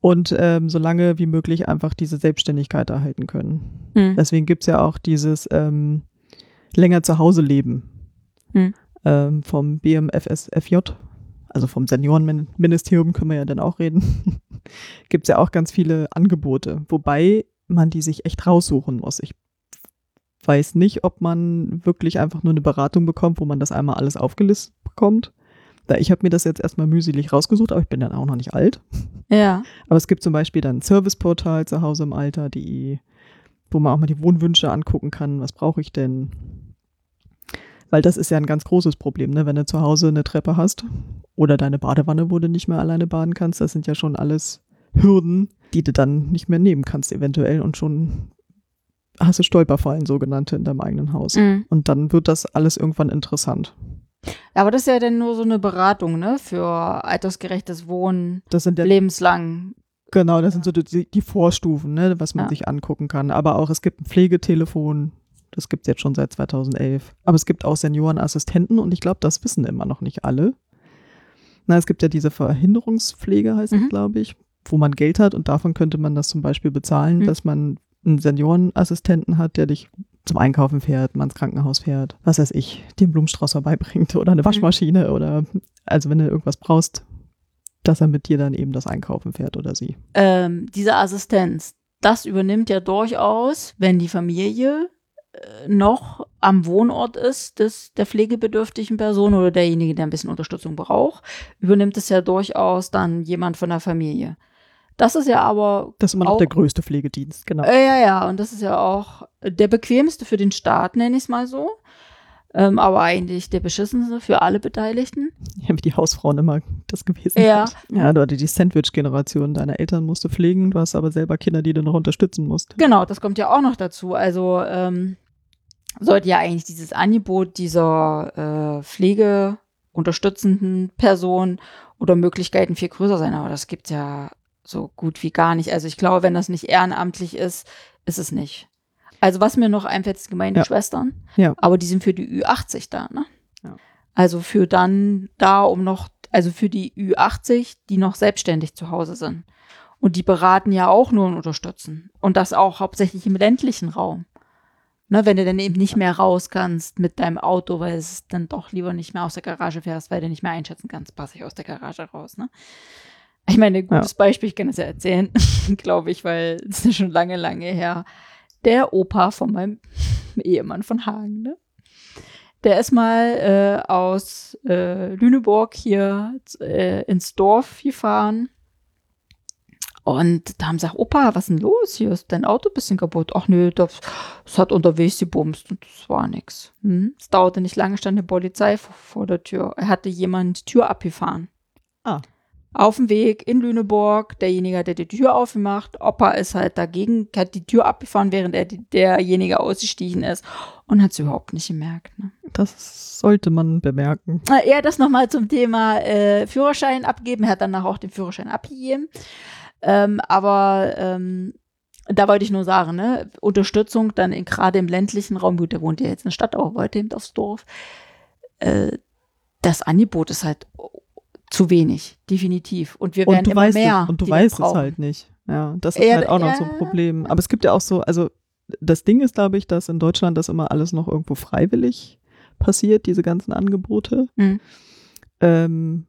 und ähm, so lange wie möglich einfach diese Selbstständigkeit erhalten können. Hm. Deswegen gibt's ja auch dieses ähm, länger zu Hause leben Hm. ähm, vom BMFSFJ, also vom Seniorenministerium können wir ja dann auch reden. gibt's ja auch ganz viele Angebote, wobei man die sich echt raussuchen muss. Ich weiß nicht, ob man wirklich einfach nur eine Beratung bekommt, wo man das einmal alles aufgelistet bekommt. Da ich habe mir das jetzt erstmal mühselig rausgesucht, aber ich bin dann auch noch nicht alt. Ja. Aber es gibt zum Beispiel dann ein Serviceportal zu Hause im Alter, die, wo man auch mal die Wohnwünsche angucken kann. Was brauche ich denn? Weil das ist ja ein ganz großes Problem, ne? wenn du zu Hause eine Treppe hast oder deine Badewanne, wo du nicht mehr alleine baden kannst. Das sind ja schon alles Hürden, die du dann nicht mehr nehmen kannst eventuell und schon hast du Stolperfallen sogenannte in deinem eigenen Haus. Mhm. Und dann wird das alles irgendwann interessant. Aber das ist ja dann nur so eine Beratung, ne? Für altersgerechtes Wohnen, Das sind ja lebenslang. Genau, das sind so die, die Vorstufen, ne, was man Ja. sich angucken kann. Aber auch, es gibt ein Pflegetelefon, das gibt es jetzt schon seit 2011. Aber es gibt auch Seniorenassistenten und ich glaube, das wissen immer noch nicht alle. Na, es gibt ja diese Verhinderungspflege, heißt es, Mhm. glaube ich, wo man Geld hat und davon könnte man das zum Beispiel bezahlen, Mhm. dass man einen Seniorenassistenten hat, der dich zum Einkaufen fährt, mal ins Krankenhaus fährt, was weiß ich, den Blumenstrauß vorbeibringt oder eine Waschmaschine oder also wenn du irgendwas brauchst, dass er mit dir dann eben das Einkaufen fährt oder sie. Ähm, diese Assistenz, das übernimmt ja durchaus, wenn die Familie äh, noch am Wohnort ist des, der pflegebedürftigen Person oder derjenige, der ein bisschen Unterstützung braucht, übernimmt es ja durchaus dann jemand von der Familie. Das ist ja aber Das ist immer noch Auch- der größte Pflegedienst, genau. Äh, ja, ja, und das ist ja auch der bequemste für den Staat, nenne ich es mal so. Ähm, aber eigentlich der beschissenste für alle Beteiligten. Ja, wie die Hausfrauen immer das gewesen Ja. sind. Ja, du hattest die Sandwich-Generation. Deine Eltern musst du pflegen, du hast aber selber Kinder, die du noch unterstützen musst. Genau, das kommt ja auch noch dazu. Also ähm, sollte ja eigentlich dieses Angebot dieser äh, Pflege unterstützenden Person oder Möglichkeiten viel größer sein, aber das gibt ja so gut wie gar nicht. Also ich glaube, wenn das nicht ehrenamtlich ist, ist es nicht. Also was mir noch einfällt, ist Gemeindeschwestern. Ja. Aber die sind für die Ü80 da, ne? Ja. Also für dann da, um noch, also für die Ü80, die noch selbstständig zu Hause sind. Und die beraten ja auch nur und unterstützen. Und das auch hauptsächlich im ländlichen Raum. Ne, wenn du dann eben nicht mehr raus kannst mit deinem Auto, weil es dann doch lieber nicht mehr aus der Garage fährst, weil du nicht mehr einschätzen kannst, passe ich aus der Garage raus, ne? Ich meine, ein gutes Beispiel, ich kann es ja erzählen, glaube ich, weil es ist ja schon lange, lange her. Der Opa von meinem Ehemann von Hagen, ne? Der ist mal äh, aus äh, Lüneburg hier äh, ins Dorf gefahren. Und da haben sie gesagt, Opa, was ist denn los? Hier ist dein Auto ein bisschen kaputt. Ach nö, das, das hat unterwegs gebumst und das war nix. Hm? Es dauerte nicht lange, stand eine Polizei vor, vor der Tür. Er hatte jemand die Tür abgefahren. Ah. Auf dem Weg in Lüneburg, derjenige hat die Tür aufgemacht. Opa ist halt dagegen, hat die Tür abgefahren, während er die, derjenige ausgestiegen ist und hat es überhaupt nicht gemerkt. Ne? Das sollte man bemerken. Äh, Ja, das nochmal zum Thema äh, Führerschein abgeben. Er hat danach auch den Führerschein abgegeben. Ähm, aber ähm, da wollte ich nur sagen, ne, Unterstützung dann gerade im ländlichen Raum, gut, der wohnt ja jetzt in der Stadt, aber wollte eben aufs Dorf. Äh, das Angebot ist halt zu wenig, definitiv. Und wir werden Und du immer weißt mehr. es, und du weißt es halt nicht. Ja, das ist Ja, halt auch noch so ein ja. Problem. Aber es gibt ja auch so, also das Ding ist, glaube ich, dass in Deutschland das immer alles noch irgendwo freiwillig passiert, diese ganzen Angebote. Mhm. Ähm,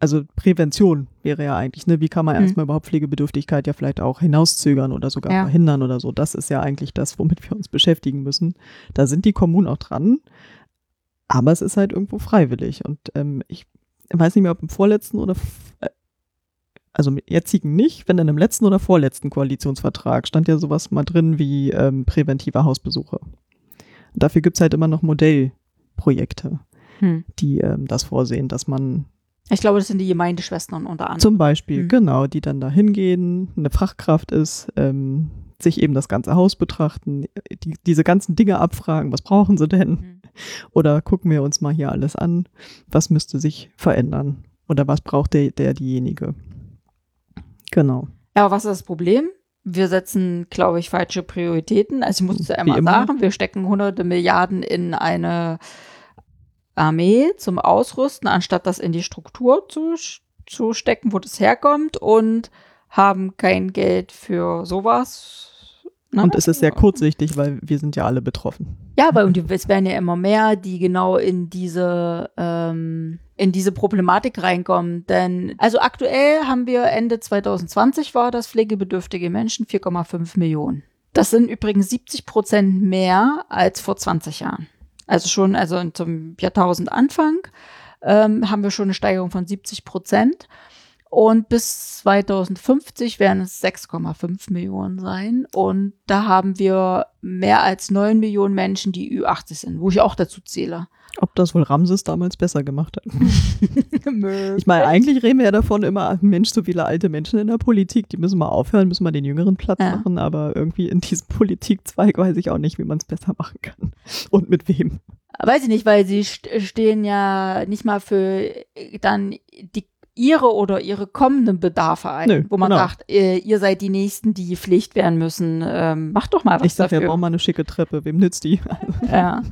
also Prävention wäre ja eigentlich, ne? Wie kann man Mhm. erstmal überhaupt Pflegebedürftigkeit ja vielleicht auch hinauszögern oder sogar Ja. verhindern oder so. Das ist ja eigentlich das, womit wir uns beschäftigen müssen. Da sind die Kommunen auch dran, aber es ist halt irgendwo freiwillig. Und ähm, ich weiß nicht mehr, ob im vorletzten oder äh, also im jetzigen nicht, wenn dann im letzten oder vorletzten Koalitionsvertrag stand ja sowas mal drin wie ähm, präventive Hausbesuche. Dafür gibt's halt immer noch Modellprojekte, Hm. die ähm, das vorsehen, dass man Ich glaube, das sind die Gemeindeschwestern unter anderem. zum Beispiel, Mhm. genau, die dann da hingehen, eine Fachkraft ist, ähm, sich eben das ganze Haus betrachten, die, diese ganzen Dinge abfragen, was brauchen sie denn? Mhm. Oder gucken wir uns mal hier alles an, was müsste sich verändern? Oder was braucht der, der diejenige? Genau. Ja, aber was ist das Problem? Wir setzen, glaube ich, falsche Prioritäten. Also ich muss es ja immer. sagen, wir stecken hunderte Milliarden in eine Armee zum Ausrüsten, anstatt das in die Struktur zu, zu stecken, wo das herkommt und haben kein Geld für sowas. Ne? Und es ist sehr kurzsichtig, weil wir sind ja alle betroffen. Ja, die- es werden ja immer mehr, die genau in diese ähm, in diese Problematik reinkommen. Denn also aktuell haben wir Ende 2020 war das pflegebedürftige Menschen 4,5 Millionen. Das sind übrigens 70 Prozent mehr als vor 20 Jahren. Also schon also zum Jahrtausendanfang ähm, haben wir schon eine Steigerung von 70 Prozent. Und bis 2050 werden es 6,5 Millionen sein. Und da haben wir mehr als 9 Millionen Menschen, die Ü80 sind, wo ich auch dazu zähle. Ob das wohl Ramses damals besser gemacht hat. Ich meine, eigentlich reden wir ja davon immer, Mensch, so viele alte Menschen in der Politik, die müssen mal aufhören, müssen mal den Jüngeren Platz Ja. machen, aber irgendwie in diesem Politikzweig weiß ich auch nicht, wie man es besser machen kann. Und mit wem. Weiß ich nicht, weil sie st stehen ja nicht mal für dann die ihre oder ihre kommenden Bedarfe ein, Nö, wo man genau. sagt, äh, ihr seid die Nächsten, die gepflegt werden müssen. Ähm, macht doch mal was Ich sag, wir dafür. brauchen mal eine schicke Treppe, wem nützt die? ja.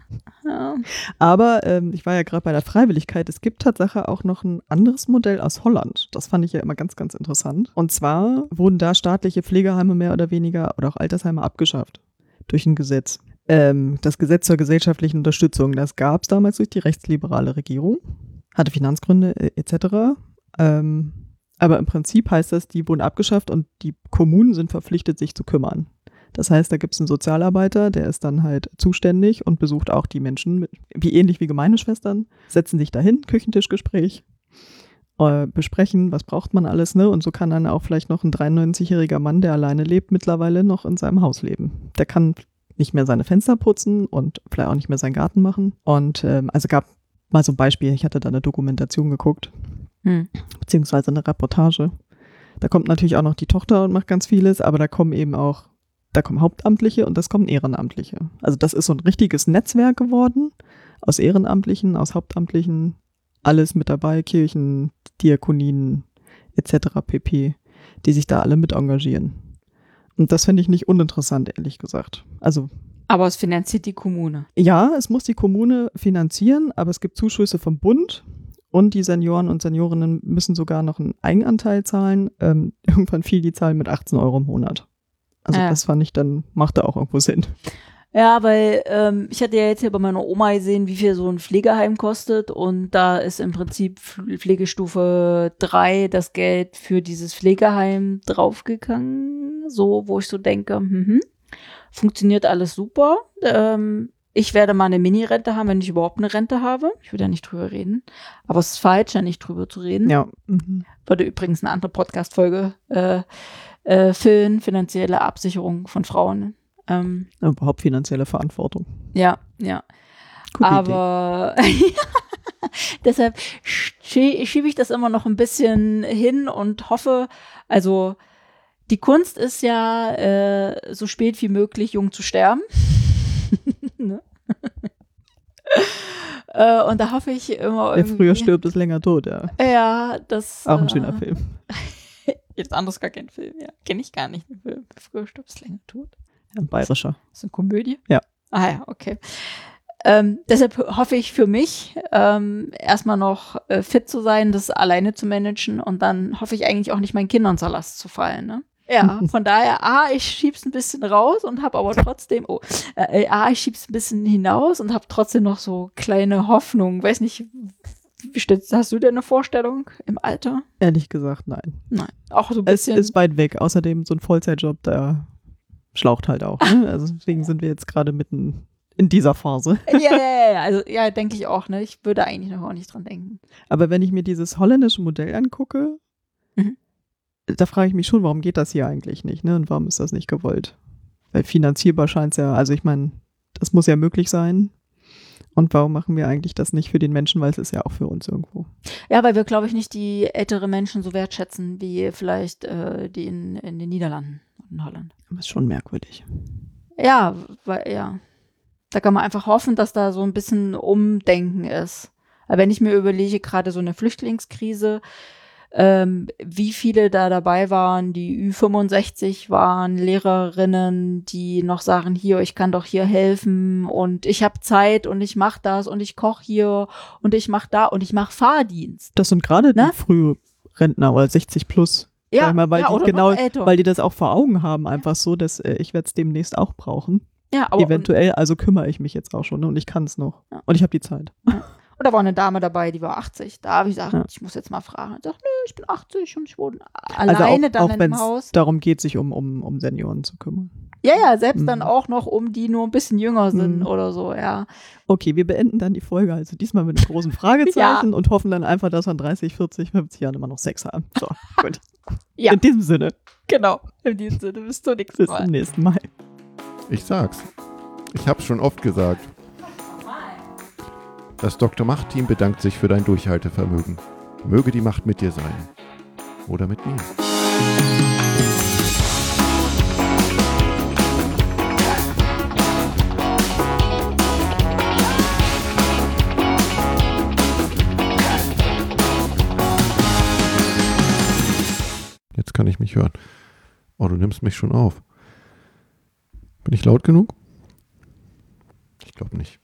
ja. Aber ähm, ich war ja gerade bei der Freiwilligkeit. Es gibt Tatsache auch noch ein anderes Modell aus Holland. Das fand ich ja immer ganz, ganz interessant. Und zwar wurden da staatliche Pflegeheime mehr oder weniger oder auch Altersheime abgeschafft durch ein Gesetz. Ähm, das Gesetz zur gesellschaftlichen Unterstützung, das gab es damals durch die rechtsliberale Regierung, hatte Finanzgründe äh, etc. Ähm, aber im Prinzip heißt das, die wurden abgeschafft und die Kommunen sind verpflichtet, sich zu kümmern. Das heißt, da gibt es einen Sozialarbeiter, der ist dann halt zuständig und besucht auch die Menschen, mit, wie ähnlich wie Gemeindeschwestern, setzen sich dahin, Küchentischgespräch, äh, besprechen, was braucht man alles, ne? Und so kann dann auch vielleicht noch ein 93-jähriger Mann, der alleine lebt, mittlerweile noch in seinem Haus leben. Der kann nicht mehr seine Fenster putzen und vielleicht auch nicht mehr seinen Garten machen. Und ähm, also gab mal so ein Beispiel, ich hatte da eine Dokumentation geguckt, Hm. beziehungsweise eine Reportage. Da kommt natürlich auch noch die Tochter und macht ganz vieles, aber da kommen eben auch, da kommen Hauptamtliche und das kommen Ehrenamtliche. Also das ist so ein richtiges Netzwerk geworden aus Ehrenamtlichen, aus Hauptamtlichen, alles mit dabei, Kirchen, Diakonien etc. pp, die sich da alle mit engagieren. Und das finde ich nicht uninteressant, ehrlich gesagt. Also Aber es finanziert die Kommune. ja, es muss die Kommune finanzieren, aber es gibt Zuschüsse vom Bund und die Senioren und Seniorinnen müssen sogar noch einen Eigenanteil zahlen. Ähm, irgendwann fiel die Zahl mit 18 Euro im Monat. Also Ja. das fand ich dann, machte auch irgendwo Sinn. Ja, weil ähm, ich hatte ja jetzt hier bei meiner Oma gesehen, wie viel so ein Pflegeheim kostet und da ist im Prinzip Pf- Pflegestufe 3 das Geld für dieses Pflegeheim draufgegangen, so wo ich so denke, mhm, funktioniert alles super. Ähm, ich werde mal eine Mini-Rente haben, wenn ich überhaupt eine Rente habe. Ich will ja nicht drüber reden. Aber es ist falsch, da nicht drüber zu reden. Ja. Mhm. Würde übrigens eine andere Podcast-Folge äh, äh, füllen, finanzielle Absicherung von Frauen. Ähm, Überhaupt finanzielle Verantwortung. ja, ja. Gute. Aber deshalb schie schiebe ich das immer noch ein bisschen hin und hoffe, also die Kunst ist ja, äh, so spät wie möglich jung zu sterben. ne? äh, und da hoffe ich immer Wer irgendwie. früher stirbt, ist länger tot, ja. Ja, das. Auch ein äh, schöner Film. Jetzt anderes gar kein Film, ja. Kenne ich gar nicht. Film. Früher stirbt es länger tot. Ein bayerischer. Ist eine Komödie? Ja. Ah ja, okay. Ähm, deshalb hoffe ich für mich, ähm, erstmal noch äh, fit zu sein, das alleine zu managen und dann hoffe ich eigentlich auch nicht meinen Kindern zur Last zu fallen. Ne? Ja, von daher, ah, ich schieb's ein bisschen raus und habe aber trotzdem, oh, äh, äh, ah, ich schieb's ein bisschen hinaus und habe trotzdem noch so kleine Hoffnung. Weiß nicht, hast du denn eine Vorstellung im Alter? Ehrlich gesagt, nein. Nein. Auch so ein Es bisschen. ist weit weg. Außerdem so ein Vollzeitjob, der schlaucht halt auch. Ne? Also deswegen sind wir jetzt gerade mitten in dieser Phase. ja, ja, ja, also ja, denke ich auch, ne? Ich würde eigentlich noch auch nicht dran denken. Aber wenn ich mir dieses holländische Modell angucke, Mhm. Da frage ich mich schon, warum geht das hier eigentlich nicht, ne? Und warum ist das nicht gewollt? Weil finanzierbar scheint es ja, also ich meine, das muss ja möglich sein. Und warum machen wir eigentlich das nicht für den Menschen, weil es ist ja auch für uns irgendwo. Ja, weil wir, glaube ich, nicht die ältere Menschen so wertschätzen wie vielleicht äh, die in, in den Niederlanden und in Holland. Das ist schon merkwürdig. Ja, weil, ja. Da kann man einfach hoffen, dass da so ein bisschen Umdenken ist. Aber wenn ich mir überlege, gerade so eine Flüchtlingskrise, ähm, wie viele da dabei waren, die Ü65 waren, Lehrerinnen, die noch sagen, hier, ich kann doch hier helfen und ich habe Zeit und ich mache das und ich koche hier und ich mache da und ich mache Fahrdienst. Das sind gerade Ne? die Frührentner oder 60 plus. Ja, mal, weil ja die genau, weil die das auch vor Augen haben, einfach so, dass äh, ich werde es demnächst auch brauchen. ja, aber Eventuell, also kümmere ich mich jetzt auch schon und ich kann es noch. Ja. Und ich habe die Zeit. Und da war eine Dame dabei, die war 80. Da habe ich gesagt, Ja. ich muss jetzt mal fragen. Ich sage, nö, ich bin 80 und ich wohne Also alleine auch, dann auch in wenn dem es Haus. darum geht, sich um, um, um Senioren zu kümmern. Ja, ja, selbst dann Mhm. auch noch um die nur ein bisschen jünger sind Mhm. oder so, ja. Okay, wir beenden dann die Folge also diesmal mit einem großen Fragezeichen und hoffen dann einfach, dass wir in 30, 40, 50 Jahren immer noch Sex haben. So, gut. Ja. In diesem Sinne, Genau. In diesem Sinne, bis zum nächsten bis Mal. zum nächsten Mal. Ich sag's. Ich hab's schon oft gesagt. Das Dr. Macht-Team bedankt sich für dein Durchhaltevermögen. Möge die Macht mit dir sein. Oder mit mir. Jetzt kann ich mich hören. Oh, du nimmst mich schon auf. Bin ich laut genug? Ich glaube nicht.